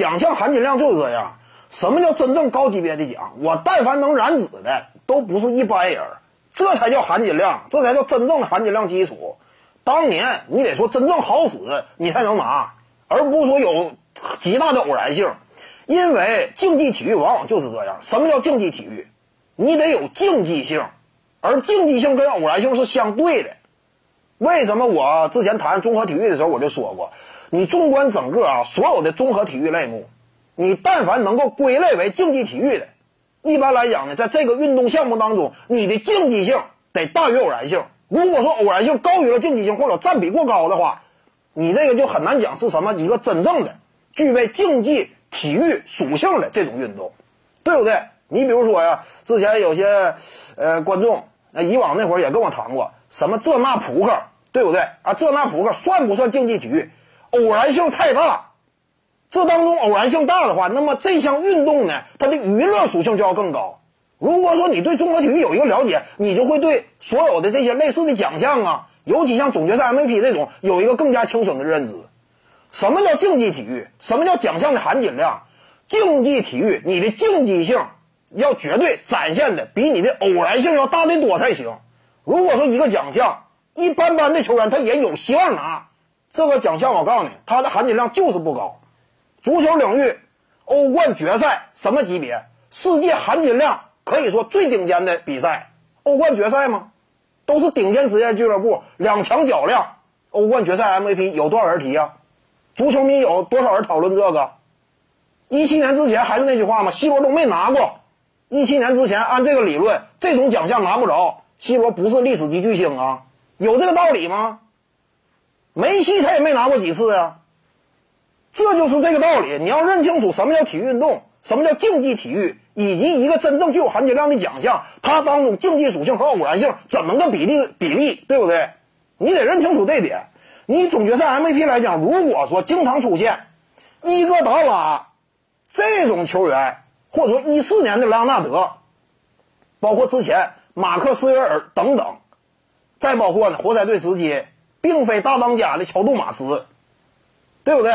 奖项含金量就是这样。什么叫真正高级别的奖？我但凡能染指的，都不是一般人，这才叫含金量，这才叫真正的含金量基础。当年你得说真正好使，你才能拿，而不是说有极大的偶然性。因为竞技体育往往就是这样。什么叫竞技体育？你得有竞技性，而竞技性跟偶然性是相对的。为什么我之前谈综合体育的时候我就说过，你纵观整个啊所有的综合体育类目，你但凡能够归类为竞技体育的，一般来讲呢，在这个运动项目当中，你的竞技性得大于偶然性。如果说偶然性高于了竞技性，或者占比过高的话，你这个就很难讲是什么一个真正的具备竞技体育属性的这种运动，对不对？你比如说呀，之前有些呃观众，那以往那会儿也跟我谈过，什么这那扑克，对不对啊？这那扑克算不算竞技体育？偶然性太大，这当中偶然性大的话，那么这项运动呢，它的娱乐属性就要更高。如果说你对综合体育有一个了解，你就会对所有的这些类似的奖项啊，尤其像总决赛 MVP 这种，有一个更加清醒的认知。什么叫竞技体育？什么叫奖项的含金量？竞技体育，你的竞技性要绝对展现的比你的偶然性要大得多才行。如果说一个奖项一般般的球员他也有希望拿这个奖项，我告诉你，它的含金量就是不高。足球领域，欧冠决赛什么级别？世界含金量。可以说最顶尖的比赛，欧冠决赛吗？都是顶尖职业俱乐部两强较量，欧冠决赛 MVP 有多少人提啊？足球迷有多少人讨论这个？一七年之前还是那句话吗？C 罗都没拿过。一七年之前按这个理论，这种奖项拿不着，C 罗不是历史级巨星啊？有这个道理吗？梅西他也没拿过几次啊。这就是这个道理，你要认清楚什么叫体育运动，什么叫竞技体育。以及一个真正具有含金量的奖项，它当中竞技属性和偶然性怎么个比例比例，对不对？你得认清楚这点。你总决赛 MVP 来讲，如果说经常出现伊戈达拉这种球员，或者说一四年的莱昂纳德，包括之前马克斯维尔等等，再包括呢活塞队时期并非大当家的乔杜马斯，对不对？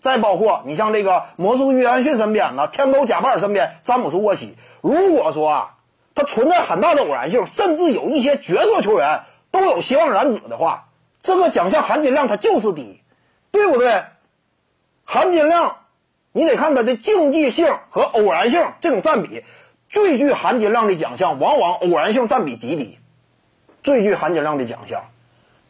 再包括你像这个魔术约翰逊身边呢，天狗贾巴尔身边詹姆斯沃西，如果说啊，他存在很大的偶然性，甚至有一些角色球员都有希望染指的话，这个奖项含金量它就是低，对不对？含金量，你得看它的竞技性和偶然性这种占比，最具含金量的奖项往往偶然性占比极低，最具含金量的奖项，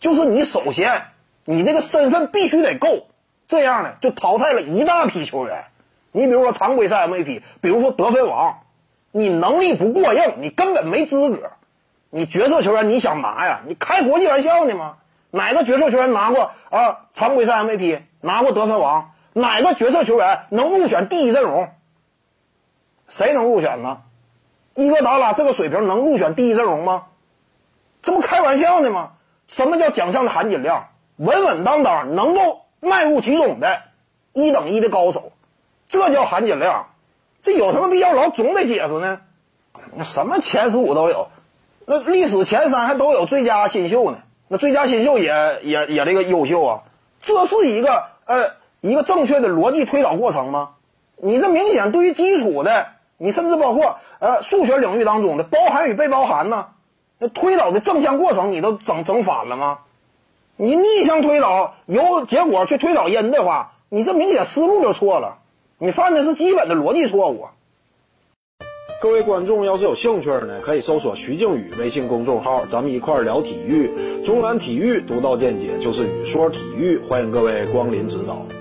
就是你首先你这个身份必须得够。这样呢，就淘汰了一大批球员。你比如说常规赛 MVP，比如说得分王，你能力不过硬，你根本没资格。你角色球员你想拿呀？你开国际玩笑呢吗？哪个角色球员拿过啊？常规赛 MVP，拿过得分王？哪个角色球员能入选第一阵容？谁能入选呢？伊戈达拉这个水平能入选第一阵容吗？这不开玩笑呢吗？什么叫奖项的含金量？稳稳当当能够。迈入其中的一等一的高手，这叫含金量。这有什么必要老总得解释呢？那什么前十五都有，那历史前三还都有最佳新秀呢。那最佳新秀也也也这个优秀啊。这是一个呃一个正确的逻辑推导过程吗？你这明显对于基础的，你甚至包括呃数学领域当中的包含与被包含呢，那推导的正向过程你都整整反了吗？你逆向推导由结果去推导因的话，你这明显思路就错了，你犯的是基本的逻辑错误。各位观众要是有兴趣呢，可以搜索徐静宇微信公众号，咱们一块儿聊体育，中南体育独到见解就是语说体育，欢迎各位光临指导。